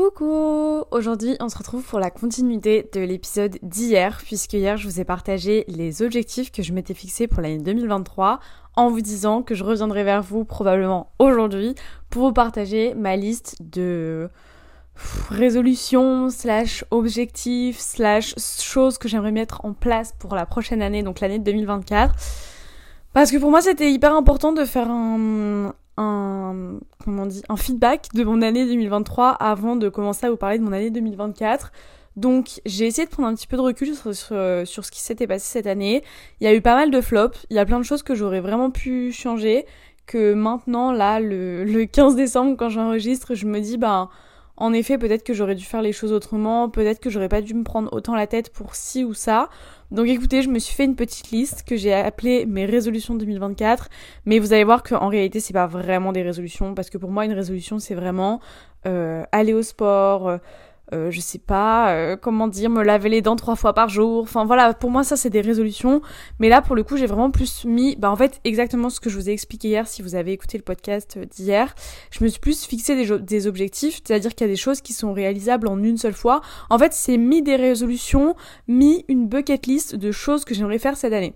Coucou. Aujourd'hui on se retrouve pour la continuité de l'épisode d'hier puisque hier je vous ai partagé les objectifs que je m'étais fixés pour l'année 2023 en vous disant que je reviendrai vers vous probablement aujourd'hui pour vous partager ma liste de résolutions slash objectifs slash choses que j'aimerais mettre en place pour la prochaine année donc l'année 2024 parce que pour moi c'était hyper important de faire un, un, comment on dit, un feedback de mon année 2023 avant de commencer à vous parler de mon année 2024. Donc j'ai essayé de prendre un petit peu de recul sur, sur, ce qui s'était passé cette année. Il y a eu pas mal de flops, il y a plein de choses que j'aurais vraiment pu changer, que maintenant, là, le, le 15 décembre, quand j'enregistre, je me dis, ben, en effet, peut-être que j'aurais dû faire les choses autrement, peut-être que j'aurais pas dû me prendre autant la tête pour ci ou ça. Donc écoutez, je me suis fait une petite liste que j'ai appelée mes résolutions 2024, mais vous allez voir qu'en réalité, c'est pas vraiment des résolutions parce que pour moi, une résolution, c'est vraiment euh, aller au sport, euh, euh, je sais pas, euh, comment dire, me laver les dents trois fois par jour. Enfin voilà, pour moi ça c'est des résolutions. Mais là pour le coup j'ai vraiment plus mis, bah en fait exactement ce que je vous ai expliqué hier si vous avez écouté le podcast d'hier. Je me suis plus fixé des, des objectifs, c'est-à-dire qu'il y a des choses qui sont réalisables en une seule fois. En fait c'est mis des résolutions, mis une bucket list de choses que j'aimerais faire cette année.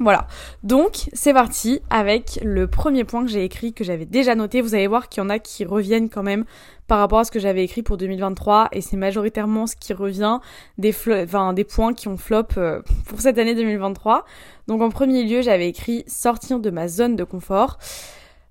Voilà, donc c'est parti avec le premier point que j'ai écrit, que j'avais déjà noté. Vous allez voir qu'il y en a qui reviennent quand même par rapport à ce que j'avais écrit pour 2023 et c'est majoritairement ce qui revient des, enfin, des points qui ont flop euh, pour cette année 2023. Donc en premier lieu j'avais écrit sortir de ma zone de confort.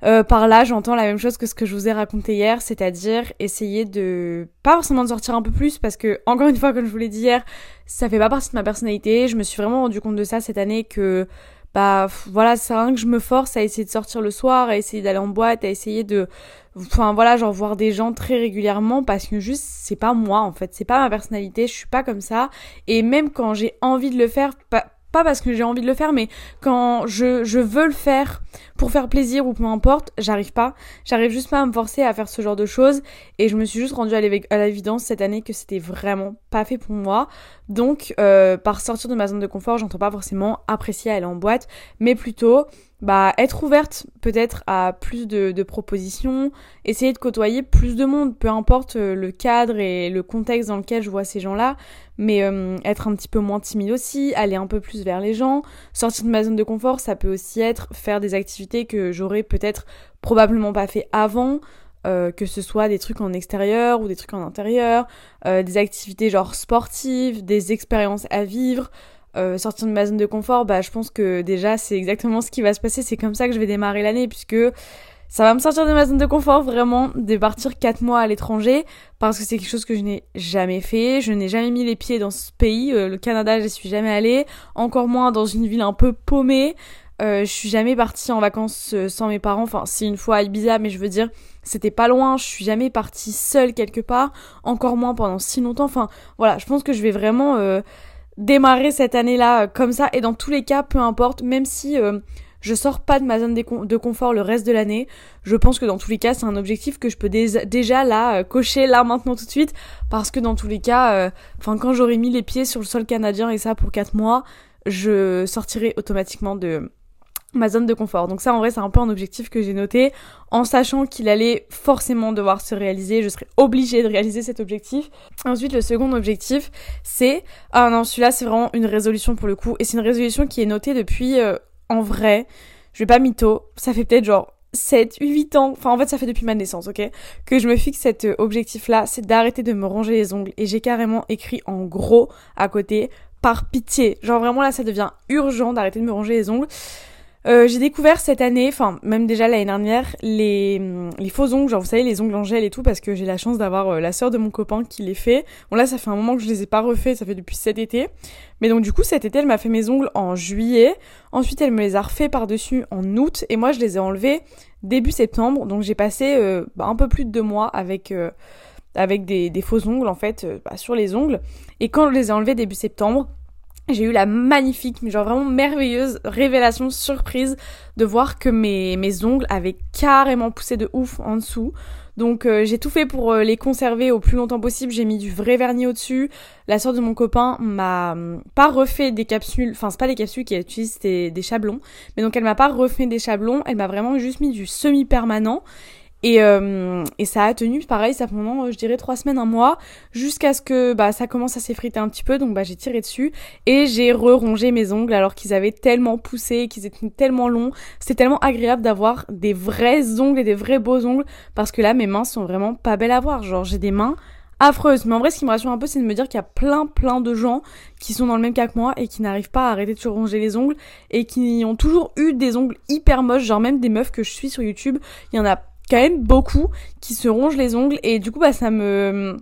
Euh, par là, j'entends la même chose que ce que je vous ai raconté hier, c'est-à-dire essayer de pas forcément de sortir un peu plus parce que encore une fois, comme je vous l'ai dit hier, ça fait pas partie de ma personnalité. Je me suis vraiment rendu compte de ça cette année que bah voilà, c'est rien que je me force à essayer de sortir le soir, à essayer d'aller en boîte, à essayer de enfin voilà, genre voir des gens très régulièrement parce que juste c'est pas moi en fait, c'est pas ma personnalité, je suis pas comme ça et même quand j'ai envie de le faire pas parce que j'ai envie de le faire, mais quand je, je veux le faire pour faire plaisir ou peu importe, j'arrive pas. J'arrive juste pas à me forcer à faire ce genre de choses. Et je me suis juste rendue à l'évidence cette année que c'était vraiment pas fait pour moi. Donc, euh, par sortir de ma zone de confort, j'entends pas forcément apprécier aller en boîte, mais plutôt bah, être ouverte peut-être à plus de, propositions, essayer de côtoyer plus de monde, peu importe euh, le cadre et le contexte dans lequel je vois ces gens-là, mais euh, être un petit peu moins timide aussi, aller un peu plus vers les gens, sortir de ma zone de confort, ça peut aussi être faire des activités que j'aurais peut-être probablement pas fait avant, euh, que ce soit des trucs en extérieur ou des trucs en intérieur, des activités genre sportives, des expériences à vivre, euh, sortir de ma zone de confort, bah je pense que déjà c'est exactement ce qui va se passer, c'est comme ça que je vais démarrer l'année puisque ça va me sortir de ma zone de confort vraiment de partir 4 mois à l'étranger parce que c'est quelque chose que je n'ai jamais fait, je n'ai jamais mis les pieds dans ce pays, euh, le Canada je suis jamais allée, encore moins dans une ville un peu paumée. Euh, je suis jamais partie en vacances euh, sans mes parents, enfin c'est une fois à Ibiza mais je veux dire c'était pas loin, je suis jamais partie seule quelque part, encore moins pendant si longtemps, enfin voilà, je pense que je vais vraiment démarrer cette année-là euh, comme ça. Et dans tous les cas, peu importe, même si euh, je sors pas de ma zone de confort le reste de l'année, je pense que dans tous les cas, c'est un objectif que je peux déjà là euh, cocher là maintenant tout de suite. Parce que dans tous les cas, enfin quand j'aurai mis les pieds sur le sol canadien et ça pour 4 mois, je sortirai automatiquement de ma zone de confort. Donc ça en vrai c'est un peu un objectif que j'ai noté en sachant qu'il allait forcément devoir se réaliser, je serais obligée de réaliser cet objectif. Ensuite le second objectif c'est ah non celui-là c'est vraiment une résolution pour le coup et c'est une résolution qui est notée depuis euh, en vrai, je vais pas mytho, ça fait peut-être genre 7, 8 ans, enfin en fait ça fait depuis ma naissance, ok, que je me fixe cet euh, objectif-là, c'est d'arrêter de me ronger les ongles. Et j'ai carrément écrit en gros à côté, par pitié. Genre vraiment là ça devient urgent d'arrêter de me ronger les ongles. Euh, j'ai découvert cette année, enfin même déjà l'année dernière, les, les faux ongles, genre vous savez les ongles en gel et tout, parce que j'ai la chance d'avoir euh, la sœur de mon copain qui les fait. Bon là ça fait un moment que je les ai pas refaits, ça fait depuis cet été. Mais donc du coup cet été elle m'a fait mes ongles en juillet, ensuite elle me les a refait par-dessus en août, et moi je les ai enlevés début septembre, donc j'ai passé euh, bah, un peu plus de deux mois avec... avec des, des, faux ongles en fait bah, sur les ongles et quand je les ai enlevés début septembre j'ai eu la magnifique, mais genre vraiment merveilleuse révélation surprise de voir que mes, ongles avaient carrément poussé de ouf en dessous. Donc euh, j'ai tout fait pour euh, les conserver au plus longtemps possible. J'ai mis du vrai vernis au-dessus. La soeur de mon copain m'a hum, pas refait des capsules, enfin c'est pas des capsules qui utilisent des, des chablons, mais donc elle m'a pas refait des chablons. Elle m'a vraiment juste mis du semi-permanent. Et, euh, et ça a tenu, pareil, ça pendant, je dirais, trois semaines, un mois, jusqu'à ce que bah, ça commence à s'effriter un petit peu. Donc bah, j'ai tiré dessus et j'ai re-rongé mes ongles alors qu'ils avaient tellement poussé, qu'ils étaient tellement longs. C'était tellement agréable d'avoir des vrais ongles et des vrais beaux ongles parce que là, mes mains sont vraiment pas belles à voir. Genre, j'ai des mains affreuse. Mais en vrai, ce qui me rassure un peu, c'est de me dire qu'il y a plein, plein de gens qui sont dans le même cas que moi et qui n'arrivent pas à arrêter de se ronger les ongles et qui ont toujours eu des ongles hyper moches. Genre même des meufs que je suis sur YouTube, il y en a quand même beaucoup qui se rongent les ongles et du coup, bah ça me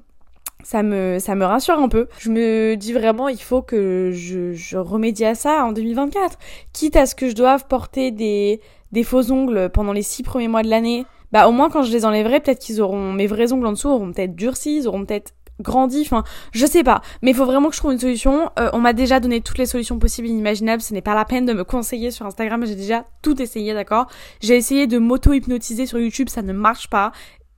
ça me ça me rassure un peu. Je me dis vraiment il faut que je, remédie à ça en 2024. Quitte à ce que je doive porter des des faux ongles pendant les six premiers mois de l'année bah au moins quand je les enlèverai, peut-être qu'ils auront mes vrais ongles en dessous auront peut-être durci, ils auront peut-être grandi, enfin je sais pas, mais il faut vraiment que je trouve une solution. Euh, on m'a déjà donné toutes les solutions possibles et inimaginables, ce n'est pas la peine de me conseiller sur Instagram, j'ai déjà tout essayé, d'accord. J'ai essayé de m'auto-hypnotiser sur YouTube, ça ne marche pas.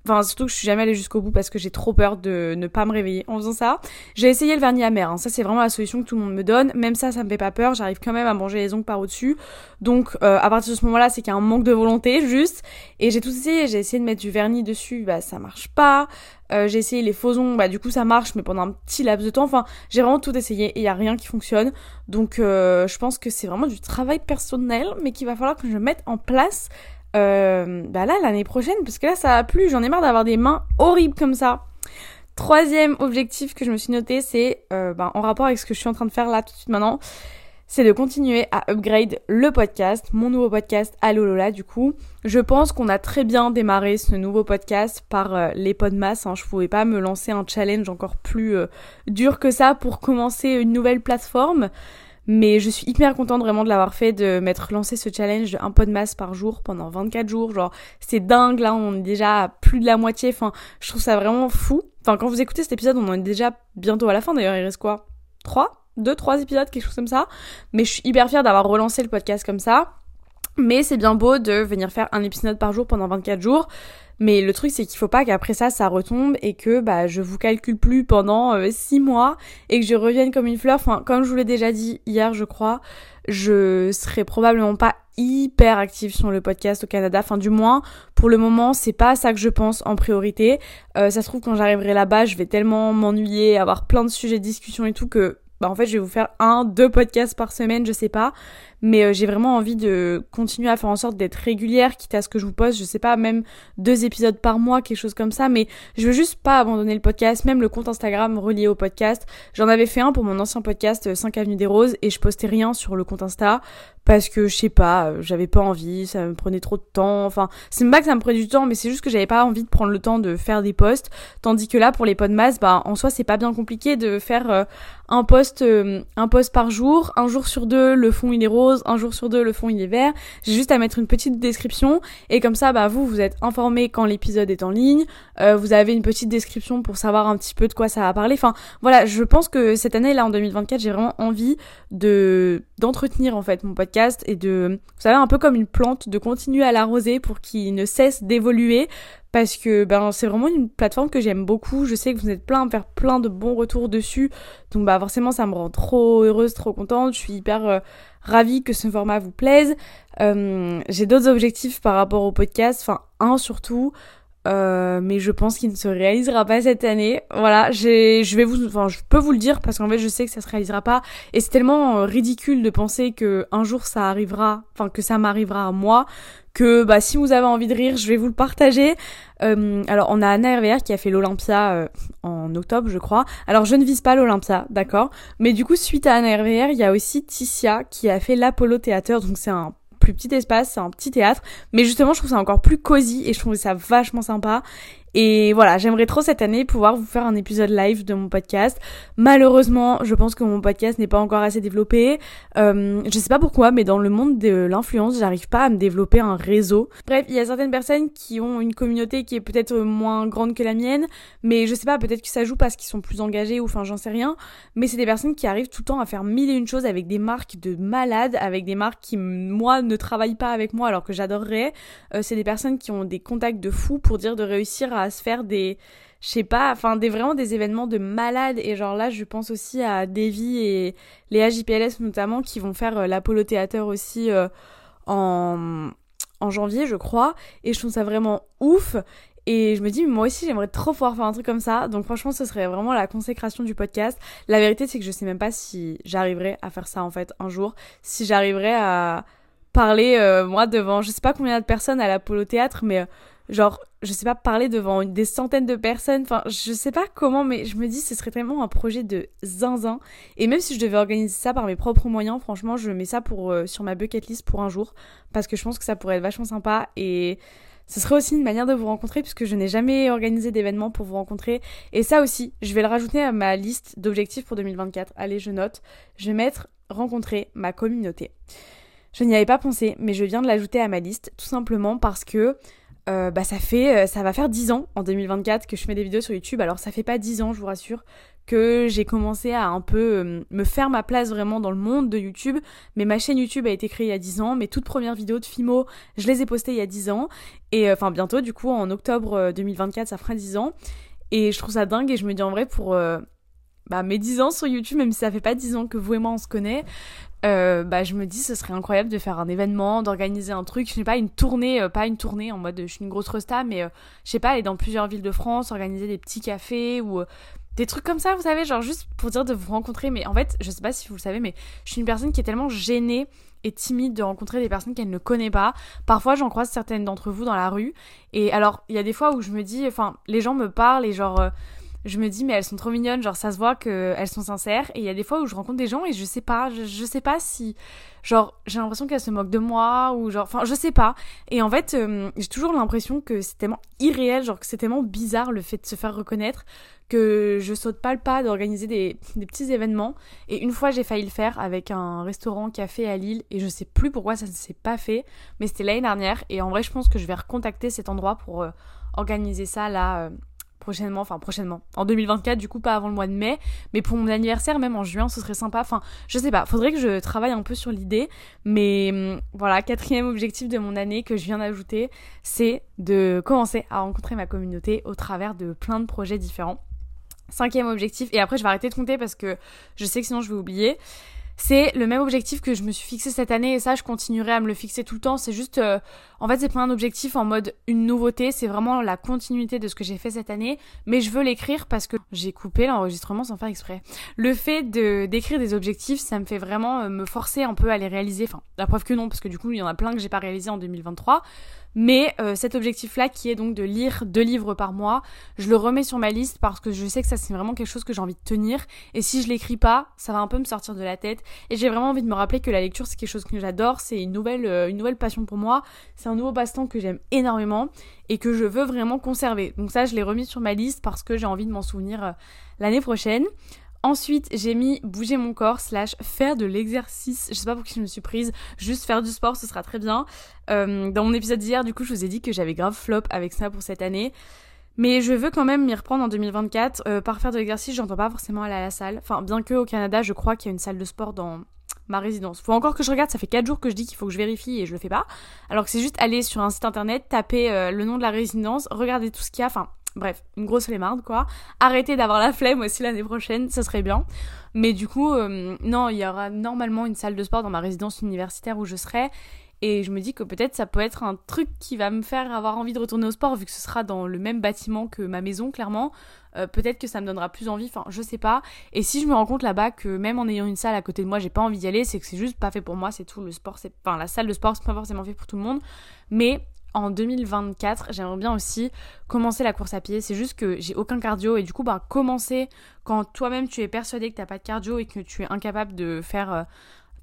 Enfin, surtout que je suis jamais allée jusqu'au bout parce que j'ai trop peur de ne pas me réveiller en faisant ça. J'ai essayé le vernis amer. Hein. Ça, c'est vraiment la solution que tout le monde me donne. Même ça, ça me fait pas peur. J'arrive quand même à manger les ongles par au-dessus. Donc, euh, à partir de ce moment-là, c'est qu'il y a un manque de volonté, juste. Et j'ai tout essayé. J'ai essayé de mettre du vernis dessus. Bah, ça marche pas. Euh, j'ai essayé les faux ongles. Bah, du coup, ça marche, mais pendant un petit laps de temps. Enfin, j'ai vraiment tout essayé et il y a rien qui fonctionne. Donc, euh, je pense que c'est vraiment du travail personnel, mais qu'il va falloir que je mette en place euh, bah là l'année prochaine parce que là ça a plu, j'en ai marre d'avoir des mains horribles comme ça. Troisième objectif que je me suis noté, c'est euh, bah, en rapport avec ce que je suis en train de faire là tout de suite maintenant, c'est de continuer à upgrade le podcast, mon nouveau podcast Allo Lola du coup. Je pense qu'on a très bien démarré ce nouveau podcast par euh, les podmas. Hein. Je pouvais pas me lancer un challenge encore plus euh, dur que ça pour commencer une nouvelle plateforme. Mais je suis hyper contente vraiment de l'avoir fait, de m'être lancé ce challenge de un pot de masse par jour pendant 24 jours. Genre, c'est dingue, là, on est déjà à plus de la moitié. Enfin, je trouve ça vraiment fou. Enfin, quand vous écoutez cet épisode, on en est déjà bientôt à la fin. D'ailleurs, il reste quoi? 3 2, 3 épisodes, quelque chose comme ça. Mais je suis hyper fière d'avoir relancé le podcast comme ça. Mais c'est bien beau de venir faire un épisode par jour pendant 24 jours. Mais le truc, c'est qu'il faut pas qu'après ça, ça retombe et que bah je vous calcule plus pendant 6 euh, mois et que je revienne comme une fleur. Enfin, comme je vous l'ai déjà dit hier, je crois, je serai probablement pas hyper active sur le podcast au Canada. Enfin, du moins, pour le moment, c'est pas ça que je pense en priorité. Euh, ça se trouve, quand j'arriverai là-bas, je vais tellement m'ennuyer, avoir plein de sujets de discussion et tout que bah en fait je vais vous faire un, deux podcasts par semaine, je sais pas. Mais euh, j'ai vraiment envie de continuer à faire en sorte d'être régulière, quitte à ce que je vous poste, je sais pas, même deux épisodes par mois, quelque chose comme ça. Mais je veux juste pas abandonner le podcast, même le compte Instagram relié au podcast. J'en avais fait un pour mon ancien podcast 5 euh, Avenue des Roses et je postais rien sur le compte Insta parce que je sais pas, euh, j'avais pas envie, ça me prenait trop de temps. Enfin, c'est pas que ça me prenait du temps, mais c'est juste que j'avais pas envie de prendre le temps de faire des posts. Tandis que là, pour les podcasts, bah en soi, c'est pas bien compliqué de faire un post, un post par jour, un jour sur deux, le fond il est rose un jour sur deux le fond il est vert. J'ai juste à mettre une petite description et comme ça bah vous vous êtes informé quand l'épisode est en ligne, euh, vous avez une petite description pour savoir un petit peu de quoi ça va parler. Enfin voilà, je pense que cette année là en 2024, j'ai vraiment envie de d'entretenir en fait mon podcast et de vous savez un peu comme une plante de continuer à l'arroser pour qu'il ne cesse d'évoluer parce que ben c'est vraiment une plateforme que j'aime beaucoup. Je sais que vous êtes plein à faire plein de bons retours dessus. Donc bah forcément ça me rend trop heureuse, trop contente. Je suis hyper euh, ravie que ce format vous plaise. Euh, j'ai d'autres objectifs par rapport au podcast, enfin un surtout. Euh, mais je pense qu'il ne se réalisera pas cette année. Voilà, je vais vous, enfin, je peux vous le dire parce qu'en fait, je sais que ça se réalisera pas. Et c'est tellement euh, ridicule de penser que un jour ça arrivera, enfin que ça m'arrivera à moi, que bah si vous avez envie de rire, je vais vous le partager. Euh, alors on a Anna RVR qui a fait l'Olympia euh, en octobre, je crois. Alors je ne vise pas l'Olympia, d'accord. Mais du coup, suite à Anna RVR, il y a aussi Ticia qui a fait l'Apollo Theater, donc c'est un plus petit espace, c'est un petit théâtre. Mais justement, je trouve ça encore plus cosy et je trouve ça vachement sympa. Et voilà, j'aimerais trop cette année pouvoir vous faire un épisode live de mon podcast. Malheureusement, je pense que mon podcast n'est pas encore assez développé. Euh, je sais pas pourquoi, mais dans le monde de l'influence, j'arrive pas à me développer un réseau. Bref, il y a certaines personnes qui ont une communauté qui est peut-être moins grande que la mienne, mais je sais pas, peut-être que ça joue parce qu'ils sont plus engagés ou enfin j'en sais rien. Mais c'est des personnes qui arrivent tout le temps à faire mille et une choses avec des marques de malades, avec des marques qui moi ne travaillent pas avec moi alors que j'adorerais. Euh, c'est des personnes qui ont des contacts de fous pour dire de réussir à à se faire des je sais pas, enfin des vraiment des événements de malades et genre là je pense aussi à Davy et les JPLS notamment qui vont faire euh, l'Apollo Theater aussi euh, en en janvier, je crois, et je trouve ça vraiment ouf. Et je me dis, moi aussi, j'aimerais trop pouvoir faire un truc comme ça. Donc franchement, ce serait vraiment la consécration du podcast. La vérité, c'est que je sais même pas si j'arriverai à faire ça en fait un jour. Si j'arriverai à parler, euh, moi, devant, je sais pas combien de personnes à l'Apollo Théâtre, mais genre, je sais pas, parler devant des centaines de personnes. Enfin, je sais pas comment, mais je me dis, ce serait tellement un projet de zinzin. Et même si je devais organiser ça par mes propres moyens, franchement, je mets ça euh, sur ma bucket list pour un jour. Parce que je pense que ça pourrait être vachement sympa. Et ce serait aussi une manière de vous rencontrer puisque je n'ai jamais organisé d'événement pour vous rencontrer. Et ça aussi, je vais le rajouter à ma liste d'objectifs pour 2024. Allez, je note. Je vais mettre rencontrer ma communauté. Je n'y avais pas pensé, mais je viens de l'ajouter à ma liste tout simplement parce que euh, bah ça fait euh, ça va faire 10 ans en 2024 que je fais des vidéos sur YouTube. Alors ça fait pas 10 ans, je vous rassure, que j'ai commencé à un peu euh, me faire ma place vraiment dans le monde de YouTube. Mais ma chaîne YouTube a été créée il y a 10 ans. Mes toutes premières vidéos de Fimo, je les ai postées il y a 10 ans. Et enfin bientôt, du coup, en octobre 2024, ça fera 10 ans. Et je trouve ça dingue et je me dis en vrai pour bah, mes 10 ans sur YouTube, même si ça fait pas 10 ans que vous et moi on se connaît, euh, bah, je me dis ce serait incroyable de faire un événement, d'organiser un truc, je sais pas, une tournée, euh, pas une tournée en mode je suis une grosse resta, mais euh, je sais pas, aller dans plusieurs villes de France, organiser des petits cafés ou des trucs comme ça, vous savez, genre juste pour dire de vous rencontrer. Mais en fait, je sais pas si vous le savez, mais je suis une personne qui est tellement gênée et timide de rencontrer des personnes qu'elle ne connaît pas. Parfois, j'en croise certaines d'entre vous dans la rue. Et alors, il y a des fois où je me dis, enfin, les gens me parlent et genre je me dis mais elles sont trop mignonnes, genre ça se voit qu'elles sont sincères. Et il y a des fois où je rencontre des gens et je sais pas, je, sais pas si, genre j'ai l'impression qu'elles se moquent de moi ou genre, enfin je sais pas. Et en fait euh, j'ai toujours l'impression que c'est tellement irréel, genre que c'est tellement bizarre le fait de se faire reconnaître que je saute pas le pas d'organiser des, petits événements. Et une fois j'ai failli le faire avec un restaurant café à Lille et je sais plus pourquoi ça ne s'est pas fait, mais c'était l'année dernière. Et en vrai je pense que je vais recontacter cet endroit pour euh, organiser ça là. Euh, prochainement, enfin prochainement, en 2024 du coup pas avant le mois de mai, mais pour mon anniversaire même en juin ce serait sympa, enfin je sais pas, faudrait que je travaille un peu sur l'idée, mais hum, voilà, quatrième objectif de mon année que je viens d'ajouter, c'est de commencer à rencontrer ma communauté au travers de plein de projets différents. Cinquième objectif, et après je vais arrêter de compter parce que je sais que sinon je vais oublier, c'est le même objectif que je me suis fixé cette année et ça je continuerai à me le fixer tout le temps. C'est juste, euh, en fait c'est pas un objectif en mode une nouveauté, c'est vraiment la continuité de ce que j'ai fait cette année. Mais je veux l'écrire parce que j'ai coupé l'enregistrement sans faire exprès. Le fait d'écrire des objectifs, ça me fait vraiment euh, me forcer un peu à les réaliser. Enfin, la preuve que non, parce que du coup il y en a plein que j'ai pas réalisé en 2023. Mais euh, cet objectif-là, qui est donc de lire deux livres par mois, je le remets sur ma liste parce que je sais que ça c'est vraiment quelque chose que j'ai envie de tenir. Et si je l'écris pas, ça va un peu me sortir de la tête. Et j'ai vraiment envie de me rappeler que la lecture c'est quelque chose que j'adore, c'est une nouvelle, euh, une nouvelle passion pour moi. C'est un nouveau passe-temps que j'aime énormément et que je veux vraiment conserver. Donc ça, je l'ai remis sur ma liste parce que j'ai envie de m'en souvenir euh, l'année prochaine. Ensuite, j'ai mis bouger mon corps slash faire de l'exercice. Je sais pas pour qui je me suis prise. Juste faire du sport, ce sera très bien. Euh, dans mon épisode d'hier, du coup, je vous ai dit que j'avais grave flop avec ça pour cette année. Mais je veux quand même m'y reprendre en 2024. Euh, par faire de l'exercice, j'entends pas forcément aller à la salle. Enfin, bien que au Canada, je crois qu'il y a une salle de sport dans ma résidence. Faut encore que je regarde, ça fait 4 jours que je dis qu'il faut que je vérifie et je le fais pas. Alors que c'est juste aller sur un site internet, taper euh, le nom de la résidence, regarder tout ce qu'il y a. Enfin, Bref, une grosse flemmarde quoi. Arrêtez d'avoir la flemme aussi l'année prochaine, ça serait bien. Mais du coup, euh, non, il y aura normalement une salle de sport dans ma résidence universitaire où je serai. Et je me dis que peut-être ça peut être un truc qui va me faire avoir envie de retourner au sport vu que ce sera dans le même bâtiment que ma maison, clairement. Euh, peut-être que ça me donnera plus envie, enfin je sais pas. Et si je me rends compte là-bas que même en ayant une salle à côté de moi, j'ai pas envie d'y aller, c'est que c'est juste pas fait pour moi, c'est tout. Le sport, c'est. Enfin, la salle de sport, c'est pas forcément fait pour tout le monde. Mais en 2024, j'aimerais bien aussi commencer la course à pied. C'est juste que j'ai aucun cardio et du coup, bah, commencer quand toi-même tu es persuadé que t'as pas de cardio et que tu es incapable de faire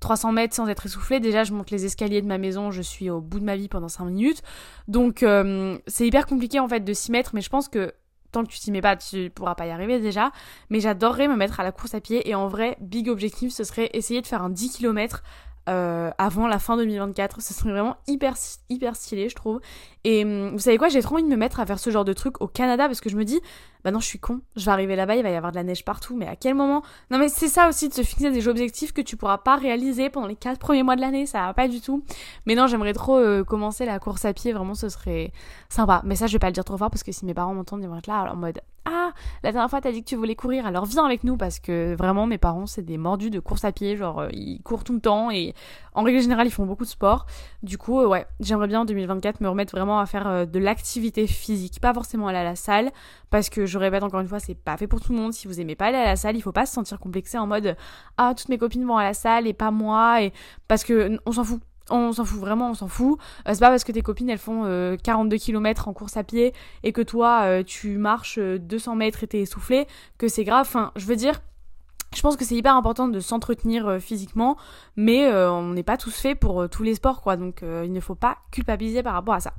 300 euh, mètres sans être essoufflé. Déjà, je monte les escaliers de ma maison, je suis au bout de ma vie pendant 5 minutes. Donc, euh, c'est hyper compliqué en fait de s'y mettre, mais je pense que tant que tu t'y mets pas, tu pourras pas y arriver déjà. Mais j'adorerais me mettre à la course à pied et en vrai, big objectif, ce serait essayer de faire un 10 km euh, avant la fin 2024. Ce serait vraiment hyper, hyper stylé, je trouve. Et hum, vous savez quoi, j'ai trop envie de me mettre à faire ce genre de truc au Canada parce que je me dis, bah non, je suis con, je vais arriver là-bas, il va y avoir de la neige partout, mais à quel moment? Non mais c'est ça aussi de se fixer des objectifs que tu pourras pas réaliser pendant les 4 premiers mois de l'année, ça va pas du tout. Mais non, j'aimerais trop euh, commencer la course à pied, vraiment ce serait sympa. Mais ça, je vais pas le dire trop fort parce que si mes parents m'entendent, ils vont être là en mode ah, la dernière fois t'as dit que tu voulais courir, alors viens avec nous parce que vraiment mes parents c'est des mordus de course à pied, genre euh, ils courent tout le temps et en règle générale ils font beaucoup de sport. Du coup, euh, ouais, j'aimerais bien en 2024 me remettre vraiment à faire euh, de l'activité physique, pas forcément aller à la salle parce que je répète encore une fois, c'est pas fait pour tout le monde. Si vous aimez pas aller à la salle, il faut pas se sentir complexé en mode ah toutes mes copines vont à la salle et pas moi et parce que on s'en fout on s'en fout vraiment, on s'en fout. Euh, c'est pas parce que tes copines elles font 42 euh, km en course à pied et que toi tu marches 200 mètres et t'es essoufflé que c'est grave. Enfin, je veux dire, je pense que c'est hyper important de s'entretenir physiquement, mais on n'est pas tous faits pour tous les sports quoi, donc il ne faut pas culpabiliser par rapport à ça.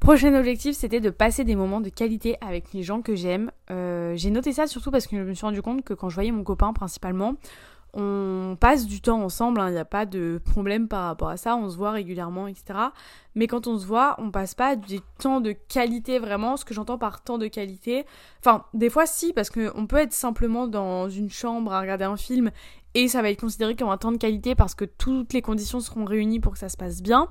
Prochain objectif, c'était de passer des moments de qualité avec les gens que j'aime. j'ai noté ça surtout parce que je me suis rendu compte que quand je voyais mon copain principalement, on passe du temps ensemble, il hein, n'y a pas de problème par rapport à ça, on se voit régulièrement, etc. Mais quand on se voit, on passe pas du temps de qualité vraiment, ce que j'entends par temps de qualité. Enfin, des fois si, parce qu'on peut être simplement dans une chambre à regarder un film et ça va être considéré comme un temps de qualité parce que toutes les conditions seront réunies pour que ça se passe bien.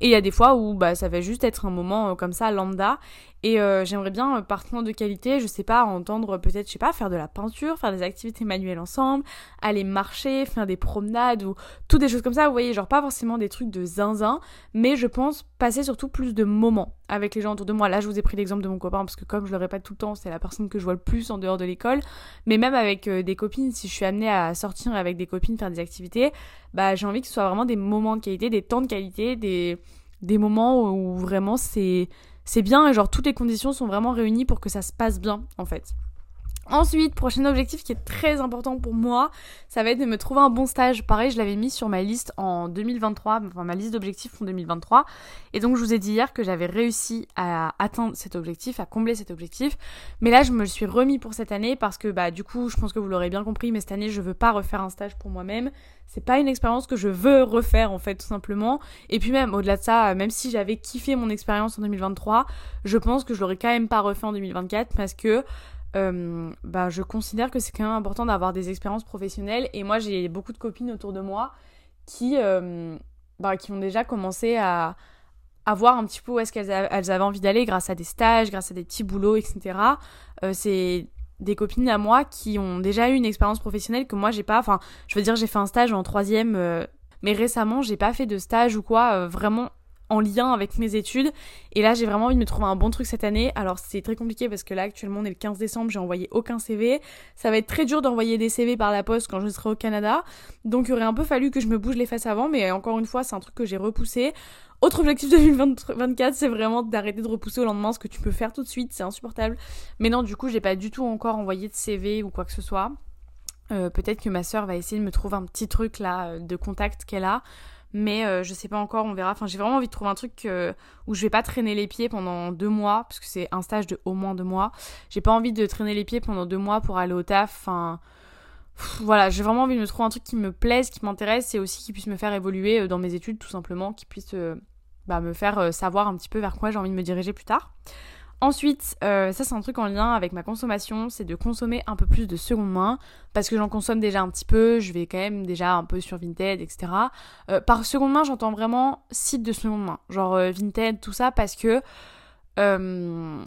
Et il y a des fois où bah, ça va juste être un moment euh, comme ça, lambda. Et euh, j'aimerais bien, euh, par temps de qualité, je sais pas, entendre peut-être, je sais pas, faire de la peinture, faire des activités manuelles ensemble, aller marcher, faire des promenades ou toutes des choses comme ça. Vous voyez, genre pas forcément des trucs de zinzin, mais je pense passer surtout plus de moments avec les gens autour de moi. Là, je vous ai pris l'exemple de mon copain parce que comme je le répète tout le temps, c'est la personne que je vois le plus en dehors de l'école. Mais même avec des copines, si je suis amenée à sortir avec des copines, faire des activités, bah j'ai envie que ce soit vraiment des moments de qualité, des temps de qualité, des, des moments où vraiment c'est c'est bien et genre toutes les conditions sont vraiment réunies pour que ça se passe bien en fait. Ensuite, prochain objectif qui est très important pour moi, ça va être de me trouver un bon stage. Pareil, je l'avais mis sur ma liste en 2023, enfin ma liste d'objectifs en 2023. Et donc je vous ai dit hier que j'avais réussi à atteindre cet objectif, à combler cet objectif. Mais là, je me suis remis pour cette année parce que bah du coup, je pense que vous l'aurez bien compris, mais cette année, je veux pas refaire un stage pour moi-même. C'est pas une expérience que je veux refaire en fait tout simplement. Et puis même au-delà de ça, même si j'avais kiffé mon expérience en 2023, je pense que je l'aurais quand même pas refait en 2024 parce que euh, bah, je considère que c'est quand même important d'avoir des expériences professionnelles. Et moi, j'ai beaucoup de copines autour de moi qui, euh, bah, qui ont déjà commencé à, voir un petit peu où est-ce qu'elles avaient envie d'aller grâce à des stages, grâce à des petits boulots, etc. Euh, c'est des copines à moi qui ont déjà eu une expérience professionnelle que moi j'ai pas. Enfin, je veux dire, j'ai fait un stage en troisième, mais récemment j'ai pas fait de stage ou quoi vraiment en lien avec mes études. Et là, j'ai vraiment envie de me trouver un bon truc cette année. Alors, c'est très compliqué parce que là, actuellement, on est le 15 décembre, j'ai envoyé aucun CV. Ça va être très dur d'envoyer des CV par la poste quand je serai au Canada. Donc, il aurait un peu fallu que je me bouge les fesses avant, mais encore une fois, c'est un truc que j'ai repoussé. Autre objectif 2024, c'est vraiment d'arrêter de repousser au lendemain ce que tu peux faire tout de suite, c'est insupportable. Mais non, du coup, j'ai pas du tout encore envoyé de CV ou quoi que ce soit. Euh, peut-être que ma soeur va essayer de me trouver un petit truc là euh, de contact qu'elle a mais euh, je sais pas encore, on verra. Enfin, j'ai vraiment envie de trouver un truc euh, où je vais pas traîner les pieds pendant deux mois, parce que c'est un stage de au moins deux mois. J'ai pas envie de traîner les pieds pendant deux mois pour aller au taf. Enfin, voilà, j'ai vraiment envie de me trouver un truc qui me plaise, qui m'intéresse, et aussi qui puisse me faire évoluer euh, dans mes études, tout simplement, qui puisse bah, me faire savoir un petit peu vers quoi j'ai envie de me diriger plus tard. Ensuite, euh, ça c'est un truc en lien avec ma consommation, c'est de consommer un peu plus de seconde main, parce que j'en consomme déjà un petit peu, je vais quand même déjà un peu sur Vinted, etc. Euh, par seconde main, j'entends vraiment site de seconde main, genre euh, Vinted, tout ça, parce que euh,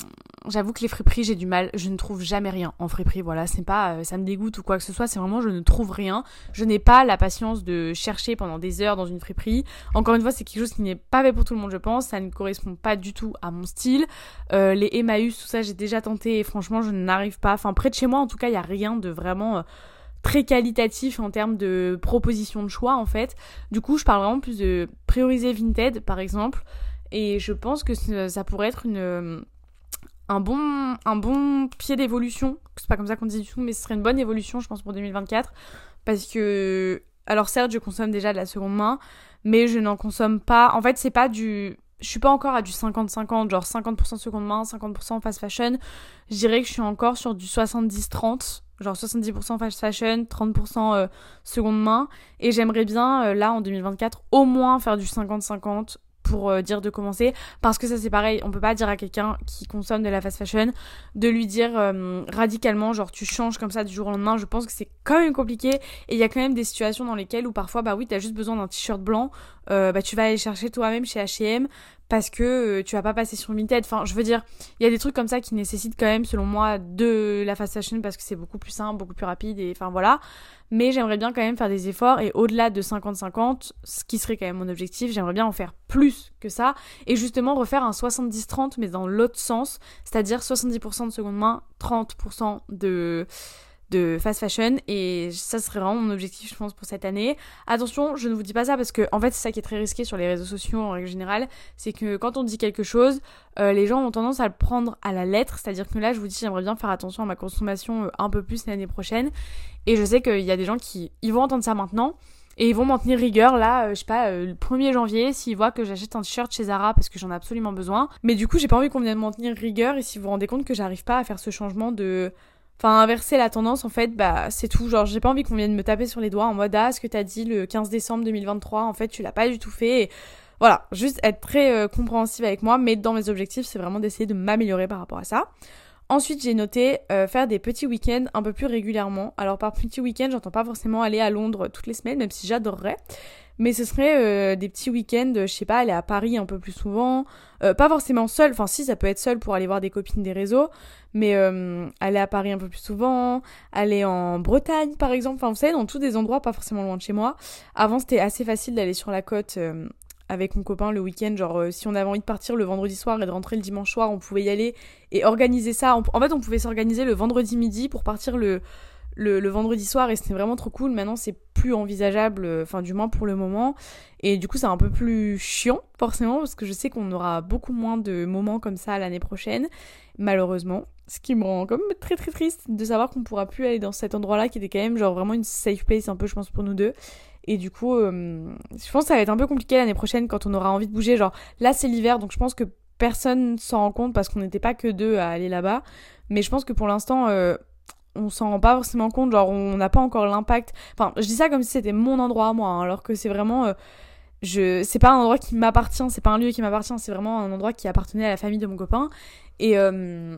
j'avoue que les friperies, j'ai du mal. Je ne trouve jamais rien en friperie. Voilà, c'est pas, euh, ça me dégoûte ou quoi que ce soit. C'est vraiment, je ne trouve rien. Je n'ai pas la patience de chercher pendant des heures dans une friperie. Encore une fois, c'est quelque chose qui n'est pas fait pour tout le monde, je pense. Ça ne correspond pas du tout à mon style. Euh, les Emmaüs, tout ça, j'ai déjà tenté et franchement, je n'arrive pas. Enfin, près de chez moi, en tout cas, il y a rien de vraiment très qualitatif en termes de proposition de choix en fait. Du coup, je parle vraiment plus de prioriser Vinted par exemple. Et je pense que ça pourrait être une, euh, un, bon, un bon pied d'évolution. C'est pas comme ça qu'on dit du tout, mais ce serait une bonne évolution, je pense, pour 2024. Parce que, alors certes, je consomme déjà de la seconde main, mais je n'en consomme pas. En fait, c'est pas du. Je suis pas encore à du 50-50, genre 50% seconde main, 50% fast fashion. Je dirais que je suis encore sur du 70-30 genre 70% fast fashion, 30% euh, seconde main. Et j'aimerais bien, euh, là, en 2024, au moins faire du 50-50 pour euh, dire de commencer. Parce que ça c'est pareil on peut pas dire à quelqu'un qui consomme de la fast fashion de lui dire euh, radicalement genre tu changes comme ça du jour au lendemain. Je pense que c'est quand même compliqué. Et il y a quand même des situations dans lesquelles où parfois bah oui t'as juste besoin d'un t-shirt blanc. Euh, bah tu vas aller chercher toi-même chez H&M parce que tu vas pas passer sur Vinted enfin je veux dire il y a des trucs comme ça qui nécessitent quand même selon moi de la fast fashion parce que c'est beaucoup plus simple beaucoup plus rapide et enfin voilà. Mais j'aimerais bien quand même faire des efforts et au-delà de 50-50, ce qui serait quand même mon objectif, j'aimerais bien en faire plus que ça et justement refaire un 70-30 mais dans l'autre sens, c'est-à-dire 70% de seconde main, 30% de de fast fashion et ça serait vraiment mon objectif je pense pour cette année. Attention, je ne vous dis pas ça parce que en fait c'est ça qui est très risqué sur les réseaux sociaux en règle générale, c'est que quand on dit quelque chose, euh, les gens ont tendance à le prendre à la lettre, c'est-à-dire que là je vous dis j'aimerais bien faire attention à ma consommation euh, un peu plus l'année prochaine et je sais qu'il y a des gens qui ils vont entendre ça maintenant et ils vont m'en tenir rigueur là, euh, je sais pas, le 1er janvier, s'ils voient que j'achète un t-shirt chez Zara parce que j'en ai absolument besoin. Mais du coup, j'ai pas envie qu'on vienne m'en tenir rigueur et si vous vous rendez compte que j'arrive pas à faire ce changement de Enfin, inverser la tendance, en fait, bah, c'est tout. Genre, j'ai pas envie qu'on vienne me taper sur les doigts en mode, ah, ce que t'as dit le 15 décembre 2023, en fait, tu l'as pas du tout fait. Voilà, juste être très euh, avec moi, mais dans mes objectifs, c'est vraiment d'essayer de m'améliorer par rapport à ça. Ensuite, j'ai noté euh, faire des petits week-ends un peu plus régulièrement. Alors, par petit week-end, j'entends pas forcément aller à Londres toutes les semaines, même si j'adorerais. Mais ce serait euh, des petits week-ends, je sais pas, aller à Paris un peu plus souvent. Euh, pas forcément seul, enfin si, ça peut être seul pour aller voir des copines des réseaux. Mais euh, aller à Paris un peu plus souvent, aller en Bretagne par exemple. Enfin vous savez, dans tous des endroits pas forcément loin de chez moi. Avant c'était assez facile d'aller sur la côte avec mon copain le week-end. Genre si on avait envie de partir le vendredi soir et de rentrer le dimanche soir, on pouvait y aller et organiser ça. En fait on pouvait s'organiser le vendredi midi pour partir le le, vendredi soir et c'était vraiment trop cool. Maintenant, c'est plus envisageable, euh, enfin, du moins pour le moment. Et du coup, c'est un peu plus chiant, forcément, parce que je sais qu'on aura beaucoup moins de moments comme ça l'année prochaine, malheureusement. Ce qui me rend comme très très triste de savoir qu'on pourra plus aller dans cet endroit-là qui était quand même genre vraiment une safe place un peu, je pense, pour nous deux. Et du coup, euh, je pense que ça va être un peu compliqué l'année prochaine quand on aura envie de bouger. Genre, là, c'est l'hiver, donc je pense que personne s'en rend compte parce qu'on n'était pas que deux à aller là-bas. Mais je pense que pour l'instant, euh, on s'en rend pas forcément compte, genre on n'a pas encore l'impact. Enfin, je dis ça comme si c'était mon endroit à moi, hein, alors que c'est vraiment. Euh, je c'est pas un endroit qui m'appartient, c'est pas un lieu qui m'appartient, c'est vraiment un endroit qui appartenait à la famille de mon copain. Et. Euh,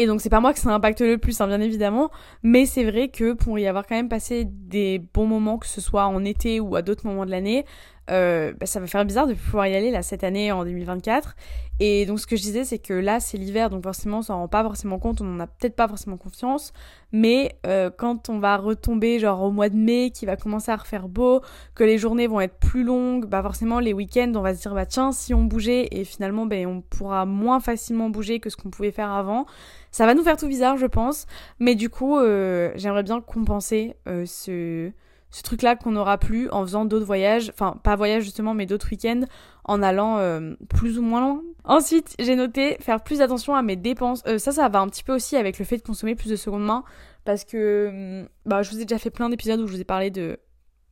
et donc c'est pas moi que ça impacte le plus, hein, bien évidemment, mais c'est vrai que pour y avoir quand même passé des bons moments, que ce soit en été ou à d'autres moments de l'année, euh, bah, ça va faire bizarre de pouvoir y aller là cette année en 2024. Et donc ce que je disais, c'est que là c'est l'hiver, donc forcément on s'en rend pas forcément compte, on en a peut-être pas forcément confiance, mais euh, quand on va retomber genre au mois de mai, qui va commencer à refaire beau, que les journées vont être plus longues, bah forcément les week-ends on va se dire bah tiens si on bougeait et finalement ben on pourra moins facilement bouger que ce qu'on pouvait faire avant. Ça va nous faire tout bizarre je pense, mais du coup euh, j'aimerais bien compenser ce ce truc-là qu'on n'aura plus en faisant d'autres voyages, enfin pas voyages justement, mais d'autres week-ends, en allant euh, plus ou moins loin. Ensuite, j'ai noté faire plus attention à mes dépenses. Euh, ça, ça va un petit peu aussi avec le fait de consommer plus de seconde main, parce que hum, bah, je vous ai déjà fait plein d'épisodes où je vous ai parlé de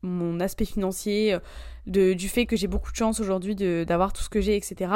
mon aspect financier, euh, du fait que j'ai beaucoup de chance aujourd'hui d'avoir tout ce que j'ai, etc.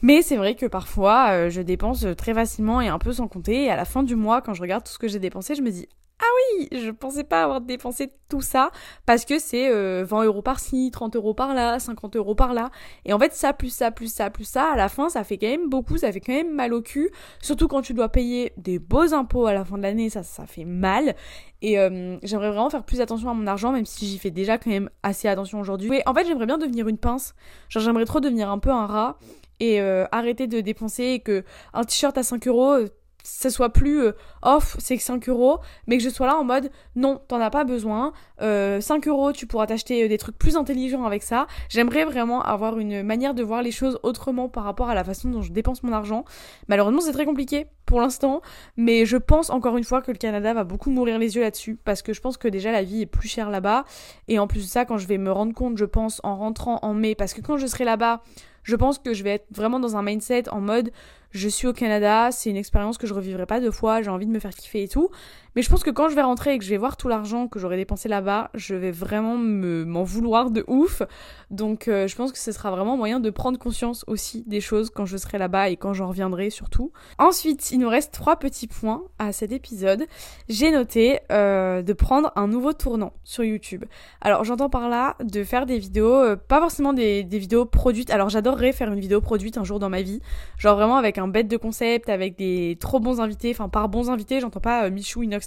Mais c'est vrai que parfois, je dépense très facilement et un peu sans compter. Et à la fin du mois, quand je regarde tout ce que j'ai dépensé, je me dis ah oui, je pensais pas avoir dépensé tout ça parce que c'est 20 euh, euros par-ci, 30 euros par-là, 50 euros par-là. Et en fait, ça, plus ça, plus ça, plus ça, à la fin, ça fait quand même beaucoup, ça fait quand même mal au cul. Surtout quand tu dois payer des beaux impôts à la fin de l'année, ça, ça fait mal. Et euh, j'aimerais vraiment faire plus attention à mon argent, même si j'y fais déjà quand même assez attention aujourd'hui. Mais en fait, j'aimerais bien devenir une pince. Genre, j'aimerais trop devenir un peu un rat et euh, arrêter de dépenser que un t-shirt à 5 euros ce soit plus euh, off, c'est que 5 euros, mais que je sois là en mode non, t'en as pas besoin, euh, 5 euros, tu pourras t'acheter euh, des trucs plus intelligents avec ça. J'aimerais vraiment avoir une manière de voir les choses autrement par rapport à la façon dont je dépense mon argent. Malheureusement, c'est très compliqué pour l'instant, mais je pense encore une fois que le Canada va beaucoup mourir les yeux là-dessus, parce que je pense que déjà la vie est plus chère là-bas, et en plus de ça, quand je vais me rendre compte, je pense, en rentrant en mai, parce que quand je serai là-bas, je pense que je vais être vraiment dans un mindset en mode je suis au Canada, c'est une expérience que je revivrai pas deux fois, j'ai envie de me faire kiffer et tout. Mais je pense que quand je vais rentrer et que je vais voir tout l'argent que j'aurai dépensé là-bas, je vais vraiment me, m'en vouloir de ouf. Donc euh, je pense que ce sera vraiment moyen de prendre conscience aussi des choses quand je serai là-bas et quand j'en reviendrai surtout. Ensuite, il nous reste trois petits points à cet épisode. J'ai noté euh, de prendre un nouveau tournant sur YouTube. Alors j'entends par là de faire des vidéos, euh, pas forcément des, des vidéos produites. Alors j'adorerais faire une vidéo produite un jour dans ma vie. Genre vraiment avec un bête de concept, avec des trop bons invités. Enfin par bons invités, j'entends pas Michou, Inox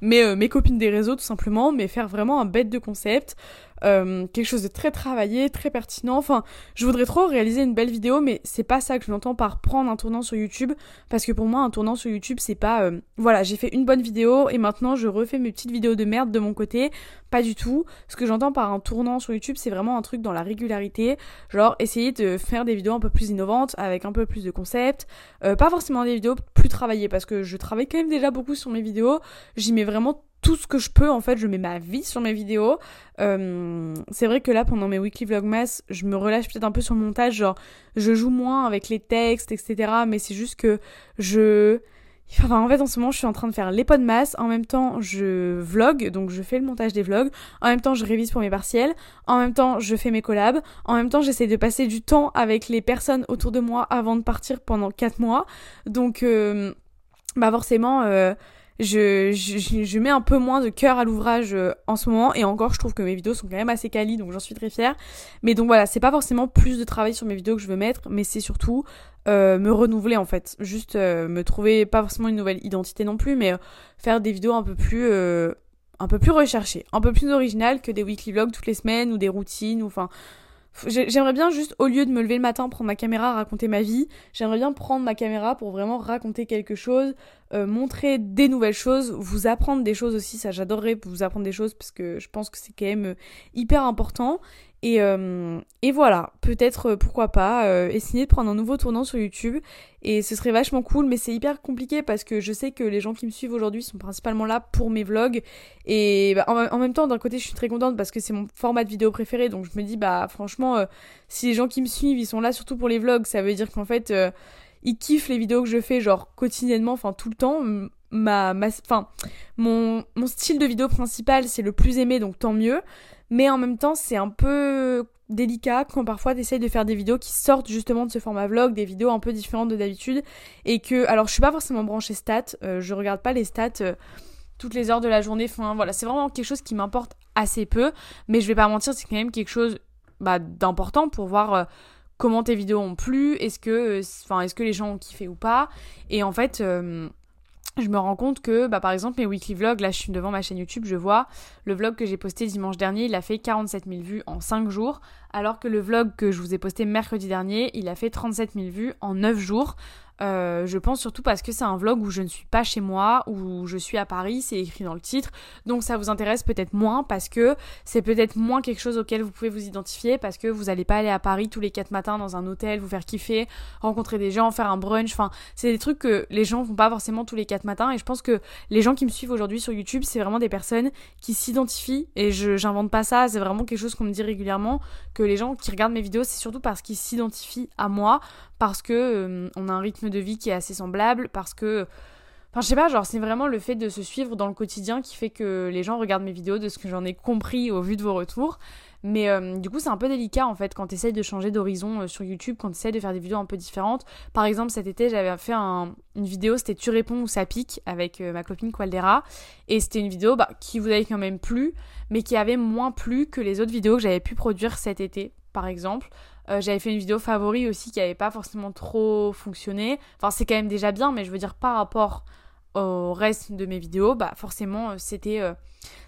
mais euh, mes copines des réseaux tout simplement, mais faire vraiment un bête de concept, euh, quelque chose de très travaillé, très pertinent. Enfin, je voudrais trop réaliser une belle vidéo, mais c'est pas ça que je l'entends par prendre un tournant sur YouTube, parce que pour moi, un tournant sur YouTube, c'est pas, euh, voilà, j'ai fait une bonne vidéo et maintenant je refais mes petites vidéos de merde de mon côté. Pas du tout. Ce que j'entends par un tournant sur YouTube, c'est vraiment un truc dans la régularité, genre essayer de faire des vidéos un peu plus innovantes, avec un peu plus de concepts, euh, pas forcément des vidéos plus travaillées, parce que je travaille quand même déjà beaucoup sur mes vidéos. J'y mets vraiment tout ce que je peux en fait je mets ma vie sur mes vidéos euh, c'est vrai que là pendant mes weekly vlogmas je me relâche peut-être un peu sur le montage genre je joue moins avec les textes etc mais c'est juste que je Enfin, en fait, en ce moment, je suis en train de faire les masse En même temps, je vlog, donc je fais le montage des vlogs. En même temps, je révise pour mes partiels. En même temps, je fais mes collabs. En même temps, j'essaie de passer du temps avec les personnes autour de moi avant de partir pendant 4 mois. Donc, euh, bah forcément, euh, je, mets un peu moins de cœur à l'ouvrage euh, en ce moment. Et encore je trouve que mes vidéos sont quand même assez quali donc j'en suis très fière. Mais donc voilà c'est pas forcément plus de travail sur mes vidéos que je veux mettre mais c'est surtout euh, me renouveler en fait. Juste euh, me trouver pas forcément une nouvelle identité non plus mais faire des vidéos un peu plus un peu plus recherchées un peu plus originales que des weekly vlogs toutes les semaines ou des routines ou enfin J'aimerais bien juste, au lieu de me lever le matin, prendre ma caméra, raconter ma vie, j'aimerais bien prendre ma caméra pour vraiment raconter quelque chose, euh, montrer des nouvelles choses, vous apprendre des choses aussi, ça j'adorerais vous apprendre des choses parce que je pense que c'est quand même euh, hyper important. Et, euh, et voilà, peut-être, pourquoi pas, essayer de prendre un nouveau tournant sur YouTube. Et ce serait vachement cool, mais c'est hyper compliqué parce que je sais que les gens qui me suivent aujourd'hui sont principalement là pour mes vlogs. Et bah, en, même temps, d'un côté, je suis très contente parce que c'est mon format de vidéo préféré. Donc je me dis, bah franchement, si les gens qui me suivent, ils sont là surtout pour les vlogs, ça veut dire qu'en fait ils kiffent les vidéos que je fais genre quotidiennement, enfin tout le temps. Ma, ma, mon, mon style de vidéo principal c'est le plus aimé donc tant mieux. Mais en même temps c'est un peu délicat quand parfois t'essayes de faire des vidéos qui sortent justement de ce format vlog, des vidéos un peu différentes de d'habitude et que alors je suis pas forcément branchée stats, euh, je regarde pas les stats euh, toutes les heures de la journée, enfin voilà, c'est vraiment quelque chose qui m'importe assez peu, mais je vais pas mentir, c'est quand même quelque chose bah, d'important pour voir euh, comment tes vidéos ont plu, est-ce que, enfin, est-ce que les gens ont kiffé ou pas. Et en fait, euh, je me rends compte que, bah, par exemple, mes weekly vlogs, là, je suis devant ma chaîne YouTube, je vois le vlog que j'ai posté dimanche dernier, il a fait 47 000 vues en 5 jours, alors que le vlog que je vous ai posté mercredi dernier, il a fait 37 000 vues en 9 jours. Euh, je pense surtout parce que c'est un vlog où je ne suis pas chez moi, où je suis à Paris, c'est écrit dans le titre. Donc ça vous intéresse peut-être moins parce que c'est peut-être moins quelque chose auquel vous pouvez vous identifier parce que vous n'allez pas aller à Paris tous les 4 matins dans un hôtel, vous faire kiffer, rencontrer des gens, faire un brunch. Enfin, c'est des trucs que les gens font pas forcément tous les 4 matins. Et je pense que les gens qui me suivent aujourd'hui sur YouTube, c'est vraiment des personnes qui s'identifient. Et je j'invente pas ça, c'est vraiment quelque chose qu'on me dit régulièrement que les gens qui regardent mes vidéos, c'est surtout parce qu'ils s'identifient à moi parce que euh, on a un rythme de vie qui est assez semblable, parce que Enfin, je sais pas, genre, c'est vraiment le fait de se suivre dans le quotidien qui fait que les gens regardent mes vidéos, de ce que j'en ai compris au vu de vos retours. Mais euh, du coup, c'est un peu délicat en fait quand tu essayes de changer d'horizon euh, sur YouTube, quand tu essayes de faire des vidéos un peu différentes. Par exemple, cet été, j'avais fait une vidéo, c'était Tu réponds ou ça pique avec ma copine Qualdera. Et c'était une vidéo bah, qui vous avait quand même plu, mais qui avait moins plu que les autres vidéos que j'avais pu produire cet été, par exemple. Euh, j'avais fait une vidéo favori aussi qui n'avait pas forcément trop fonctionné. Enfin, c'est quand même déjà bien, mais je veux dire par rapport au reste de mes vidéos, bah forcément, euh, c'était euh,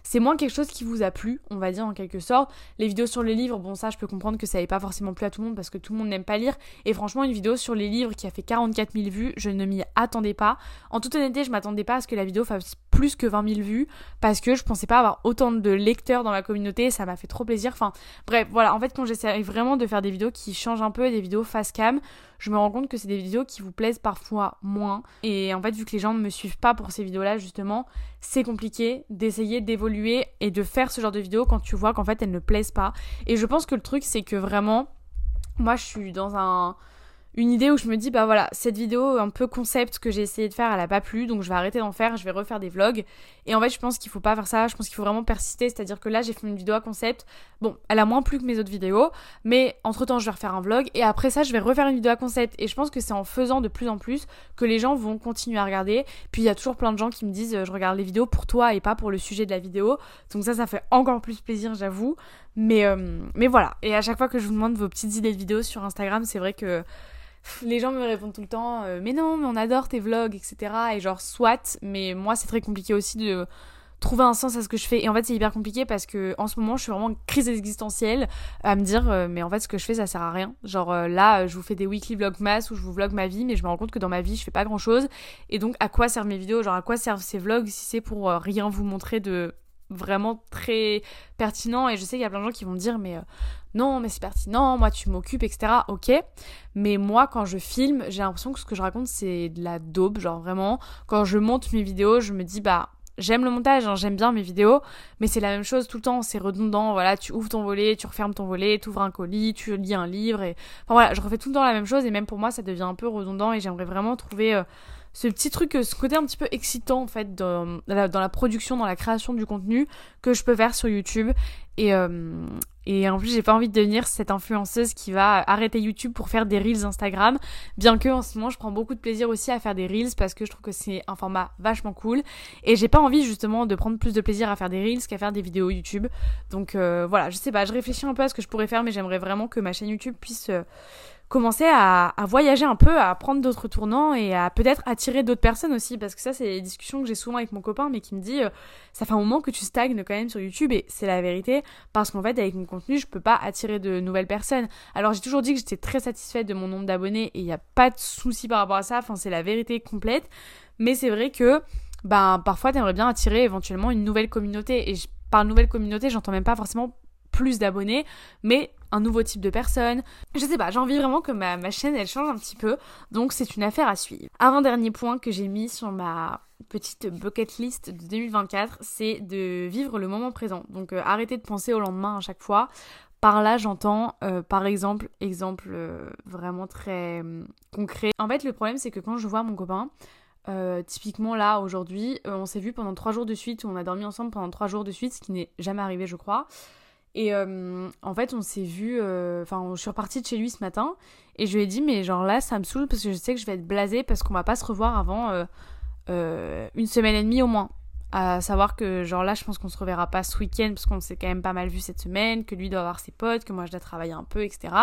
c'est moins quelque chose qui vous a plu, on va dire en quelque sorte. Les vidéos sur les livres, bon ça je peux comprendre que ça n'avait pas forcément plu à tout le monde parce que tout le monde n'aime pas lire. Et franchement une vidéo sur les livres qui a fait 44 000 vues, je ne m'y attendais pas. En toute honnêteté je m'attendais pas à ce que la vidéo fasse plus que 20 000 vues parce que je pensais pas avoir autant de lecteurs dans ma communauté, ça m'a fait trop plaisir. Enfin bref voilà, en fait quand j'essaie vraiment de faire des vidéos qui changent un peu, des vidéos face cam, je me rends compte que c'est des vidéos qui vous plaisent parfois moins. Et en fait vu que les gens ne me suivent pas pour ces vidéos là justement, c'est compliqué d'essayer d'évoluer et de faire ce genre de vidéo quand tu vois qu'en fait elles ne plaisent pas. Et je pense que le truc c'est que vraiment, moi je suis dans un une idée où je me dis bah voilà cette vidéo un peu concept que j'ai essayé de faire elle a pas plu donc je vais arrêter d'en faire je vais refaire des vlogs. Et en fait je pense qu'il faut pas faire ça je pense qu'il faut vraiment persister c'est à dire que là j'ai fait une vidéo à concept. Bon elle a moins plu que mes autres vidéos mais entre temps je vais refaire un vlog et après ça je vais refaire une vidéo à concept. Et je pense que c'est en faisant de plus en plus que les gens vont continuer à regarder. Puis il y a toujours plein de gens qui me disent je regarde les vidéos pour toi et pas pour le sujet de la vidéo. Donc ça ça fait encore plus plaisir j'avoue. Mais euh, mais voilà. Et à chaque fois que je vous demande vos petites idées de vidéos sur Instagram c'est vrai que les gens me répondent tout le temps euh, mais non mais on adore tes vlogs etc et genre soit mais moi c'est très compliqué aussi de trouver un sens à ce que je fais. Et en fait c'est hyper compliqué parce que en ce moment je suis vraiment en crise existentielle à me dire euh, mais en fait ce que je fais ça sert à rien. Genre euh, là je vous fais des weekly vlogmas où je vous vlog ma vie mais je me rends compte que dans ma vie je fais pas grand chose et donc à quoi servent mes vidéos? Genre à quoi servent ces vlogs si c'est pour rien vous montrer de vraiment très pertinent et je sais qu'il y a plein de gens qui vont me dire mais non mais c'est pertinent, moi tu m'occupes, etc. Ok, mais moi quand je filme, j'ai l'impression que ce que je raconte c'est de la daube, genre vraiment. Quand je monte mes vidéos, je me dis bah j'aime le montage, hein, j'aime bien mes vidéos, mais c'est la même chose tout le temps, c'est redondant. Voilà, tu ouvres ton volet, tu refermes ton volet, tu ouvres un colis, tu lis un livre et enfin voilà, je refais tout le temps la même chose et même pour moi ça devient un peu redondant et j'aimerais vraiment trouver euh, ce petit truc, ce côté un petit peu excitant en fait dans la, la production, dans la création du contenu que je peux faire sur YouTube. Et, euh, et en plus, j'ai pas envie de devenir cette influenceuse qui va arrêter YouTube pour faire des reels Instagram. Bien que en ce moment, je prends beaucoup de plaisir aussi à faire des reels parce que je trouve que c'est un format vachement cool. Et j'ai pas envie justement de prendre plus de plaisir à faire des reels qu'à faire des vidéos YouTube. Donc euh, voilà, je sais pas, je réfléchis un peu à ce que je pourrais faire, mais j'aimerais vraiment que ma chaîne YouTube puisse euh, commencer à, voyager un peu, à prendre d'autres tournants et à peut-être attirer d'autres personnes aussi, parce que ça, c'est des discussions que j'ai souvent avec mon copain, mais qui me dit, euh, ça fait un moment que tu stagnes quand même sur YouTube, et c'est la vérité, parce qu'en fait, avec mon contenu, je peux pas attirer de nouvelles personnes. Alors, j'ai toujours dit que j'étais très satisfaite de mon nombre d'abonnés, et il n'y a pas de souci par rapport à ça, enfin, c'est la vérité complète, mais c'est vrai que, ben, parfois, t'aimerais bien attirer éventuellement une nouvelle communauté, et par nouvelle communauté, j'entends même pas forcément plus d'abonnés, mais un nouveau type de personne. Je sais pas, j'ai envie vraiment que ma, chaîne elle change un petit peu, donc c'est une affaire à suivre. Avant-dernier point que j'ai mis sur ma petite bucket list de 2024, c'est de vivre le moment présent. Donc euh, arrêter de penser au lendemain à chaque fois. Par là, j'entends, euh, par exemple, exemple euh, vraiment très concret. En fait, le problème, c'est que quand je vois mon copain, typiquement là, aujourd'hui, on s'est vu pendant trois jours de suite, on a dormi ensemble pendant trois jours de suite, ce qui n'est jamais arrivé, je crois. Et euh, en fait, on s'est vu. Euh, enfin, je suis repartie de chez lui ce matin. Et je lui ai dit, mais genre là, ça me saoule parce que je sais que je vais être blasée parce qu'on va pas se revoir avant euh, une semaine et demie au moins. À savoir que, genre là, je pense qu'on se reverra pas ce week-end parce qu'on s'est quand même pas mal vu cette semaine, que lui doit avoir ses potes, que moi je dois travailler un peu, etc.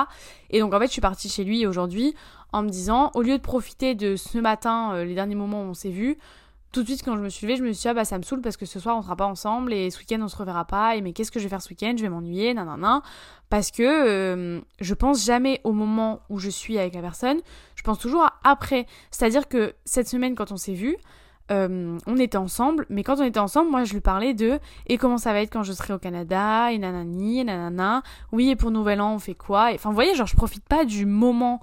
Et donc en fait, je suis partie chez lui aujourd'hui en me disant, au lieu de profiter de ce matin, les derniers moments où on s'est vu, tout de suite quand je me suis levée, je me suis dit ah bah ça me saoule parce que ce soir on sera pas ensemble et ce week-end on se reverra pas et mais qu'est-ce que je vais faire ce week-end? Je vais m'ennuyer, nanana. Parce que euh, je pense jamais au moment où je suis avec la personne, je pense toujours à après. C'est-à-dire que cette semaine quand on s'est vu, euh, on était ensemble, mais quand on était ensemble, moi je lui parlais de et comment ça va être quand je serai au Canada? Et nanani et nanana. Oui et pour Nouvel An on fait quoi? Enfin vous voyez genre je profite pas du moment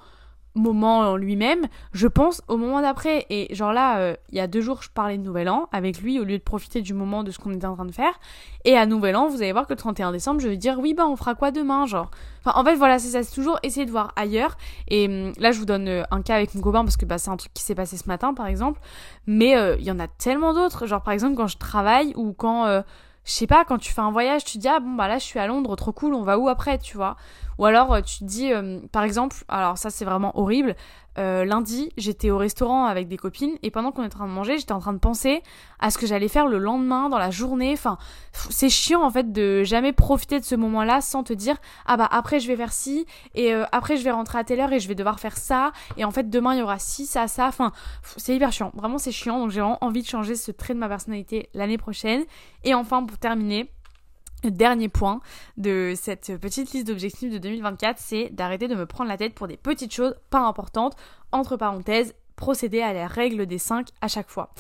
moment en lui-même, je pense au moment d'après. Et genre là, euh, il y a deux jours, je parlais de Nouvel An avec lui au lieu de profiter du moment de ce qu'on était en train de faire. Et à Nouvel An, vous allez voir que le 31 décembre, je vais dire oui, bah on fera quoi demain, genre. Enfin, en fait, voilà, c'est ça, c'est toujours essayer de voir ailleurs. Et hum, là, je vous donne euh, un cas avec mon copain parce que bah, c'est un truc qui s'est passé ce matin, par exemple. Mais euh, il y en a tellement d'autres. Genre, par exemple, quand je travaille ou quand je sais pas, quand tu fais un voyage, tu dis, ah bon, bah là, je suis à Londres, trop cool, on va où après, tu vois? Ou alors, euh, tu te dis, euh, par exemple, alors ça, c'est vraiment horrible, euh, lundi, j'étais au restaurant avec des copines et pendant qu'on était en train de manger, j'étais en train de penser à ce que j'allais faire le lendemain dans la journée. Enfin, c'est chiant en fait de jamais profiter de ce moment-là sans te dire ah bah après je vais faire ci et après je vais rentrer à telle heure et je vais devoir faire ça et en fait demain il y aura ci ça ça. Enfin, c'est hyper chiant. Vraiment c'est chiant donc j'ai vraiment envie de changer ce trait de ma personnalité l'année prochaine. Et enfin pour terminer, dernier point de cette petite liste d'objectifs de 2024, c'est d'arrêter de me prendre la tête pour des petites choses pas importantes. Entre parenthèses, procéder à la règle des 5 à chaque fois.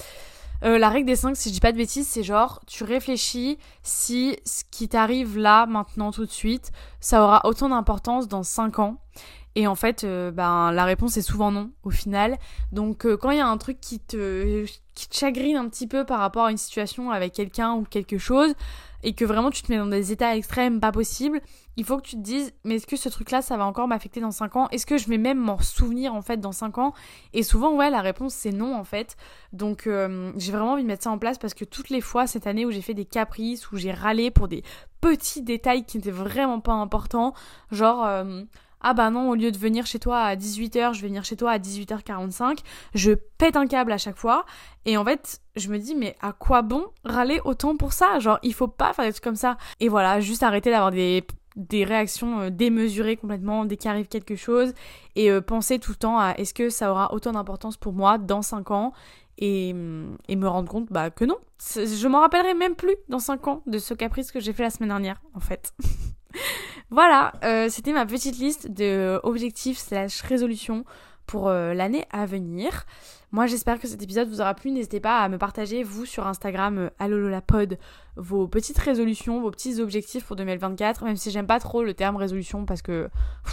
Euh, la règle des 5, si je dis pas de bêtises, c'est genre, tu réfléchis si ce qui t'arrive là, maintenant, tout de suite, ça aura autant d'importance dans 5 ans. Et en fait, euh, ben, la réponse est souvent non, au final. Donc, euh, quand il y a un truc qui te, qui te chagrine un petit peu par rapport à une situation avec quelqu'un ou quelque chose, et que vraiment tu te mets dans des états extrêmes pas possibles, il faut que tu te dises, mais est-ce que ce truc-là, ça va encore m'affecter dans 5 ans? Est-ce que je vais même m'en souvenir, en fait, dans 5 ans? Et souvent, ouais, la réponse, c'est non, en fait. Donc, euh, j'ai vraiment envie de mettre ça en place parce que toutes les fois, cette année où j'ai fait des caprices, où j'ai râlé pour des petits détails qui n'étaient vraiment pas importants, genre ah bah non, au lieu de venir chez toi à 18h, je vais venir chez toi à 18h45, je pète un câble à chaque fois. Et en fait, je me dis, mais à quoi bon râler autant pour ça? Genre, il faut pas faire des trucs comme ça. Et voilà, juste arrêter d'avoir des, des réactions euh, démesurées complètement dès qu'il arrive quelque chose. Et euh, penser tout le temps à est-ce que ça aura autant d'importance pour moi dans 5 ans? Et, et, me rendre compte bah, que non. Je m'en rappellerai même plus dans 5 ans de ce caprice que j'ai fait la semaine dernière, en fait. Voilà, euh, c'était ma petite liste de objectifs slash résolutions pour euh, l'année à venir. Moi j'espère que cet épisode vous aura plu. N'hésitez pas à me partager, vous, sur Instagram, euh, allololapod, vos petites résolutions, vos petits objectifs pour 2024. Même si j'aime pas trop le terme résolution parce que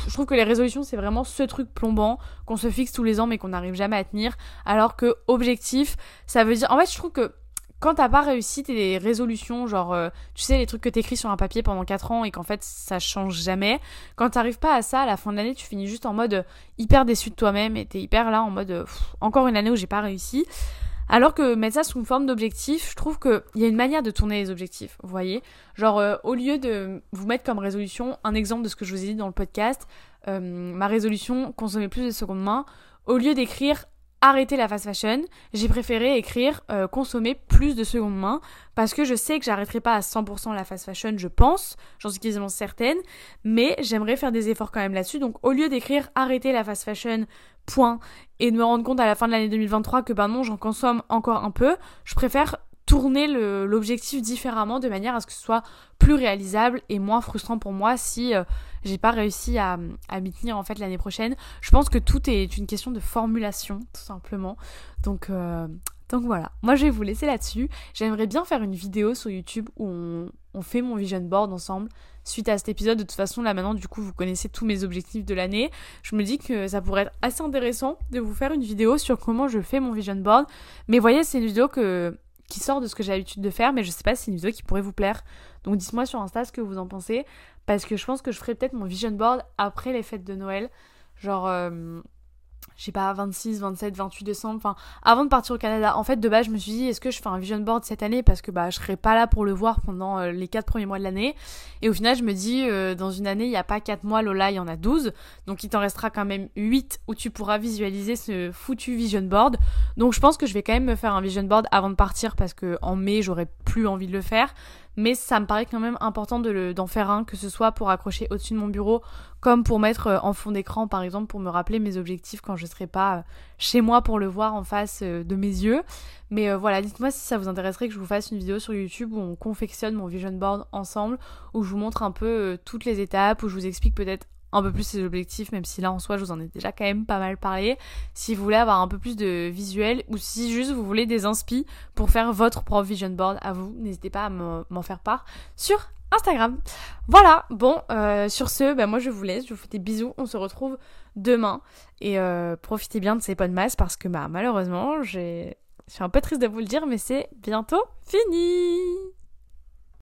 je trouve que les résolutions c'est vraiment ce truc plombant qu'on se fixe tous les ans mais qu'on n'arrive jamais à tenir. Alors que objectif, ça veut dire... En fait je trouve que quand t'as pas réussi tes résolutions, genre, euh, tu sais, les trucs que t'écris sur un papier pendant 4 ans et qu'en fait ça change jamais, quand t'arrives pas à ça, à la fin de l'année, tu finis juste en mode euh, hyper déçu de toi-même et t'es hyper là en mode euh, encore une année où j'ai pas réussi. Alors que mettre ça sous une forme d'objectif, je trouve qu'il y a une manière de tourner les objectifs, vous voyez Genre, au lieu de vous mettre comme résolution un exemple de ce que je vous ai dit dans le podcast, ma résolution, consommer plus de seconde main, au lieu d'écrire arrêter la fast fashion, j'ai préféré écrire euh, consommer plus de seconde main parce que je sais que j'arrêterai pas à 100% la fast fashion, je pense, j'en suis quasiment certaine, mais j'aimerais faire des efforts quand même là-dessus. Donc au lieu d'écrire arrêter la fast fashion, point, et de me rendre compte à la fin de l'année 2023 que ben non, j'en consomme encore un peu, je préfère tourner l'objectif différemment de manière à ce que ce soit plus réalisable et moins frustrant pour moi si euh, j'ai pas réussi à, à m'y tenir en fait l'année prochaine. Je pense que tout est une question de formulation tout simplement. Donc euh, donc voilà, moi je vais vous laisser là-dessus. J'aimerais bien faire une vidéo sur YouTube où on, on, fait mon vision board ensemble. Suite à cet épisode, de toute façon, là maintenant, du coup, vous connaissez tous mes objectifs de l'année. Je me dis que ça pourrait être assez intéressant de vous faire une vidéo sur comment je fais mon vision board. Mais voyez, c'est une vidéo que qui sort de ce que j'ai l'habitude de faire, mais je sais pas si c'est une vidéo qui pourrait vous plaire. Donc dites-moi sur Insta ce que vous en pensez, parce que je pense que je ferai peut-être mon vision board après les fêtes de Noël. Genre, euh, je sais pas, 26, 27, 28 décembre, enfin, avant de partir au Canada. En fait, de base, je me suis dit, est-ce que je fais un vision board cette année? Parce que bah, je serai pas là pour le voir pendant euh, les 4 premiers mois de l'année. Et au final, je me dis, euh, dans une année, il n'y a pas 4 mois, Lola, il y en a 12. Donc, il t'en restera quand même 8 où tu pourras visualiser ce foutu vision board. Donc, je pense que je vais quand même me faire un vision board avant de partir parce que en mai, j'aurais plus envie de le faire mais ça me paraît quand même important d'en faire un, que ce soit pour accrocher au-dessus de mon bureau, comme pour mettre euh, en fond d'écran, par exemple, pour me rappeler mes objectifs quand je serai pas euh, chez moi pour le voir en face euh, de mes yeux. Mais voilà, dites-moi si ça vous intéresserait que je vous fasse une vidéo sur YouTube où on confectionne mon vision board ensemble, où je vous montre un peu toutes les étapes, où je vous explique peut-être un peu plus ses objectifs, même si là en soi je vous en ai déjà quand même pas mal parlé. Si vous voulez avoir un peu plus de visuel ou si juste vous voulez des inspi pour faire votre propre vision board à vous, n'hésitez pas à m'en faire part sur Instagram. Voilà, bon, euh, sur ce, ben moi je vous laisse, je vous fais des bisous, on se retrouve demain et euh, profitez bien de ces de masse parce que bah malheureusement. Je suis un peu triste de vous le dire mais c'est bientôt fini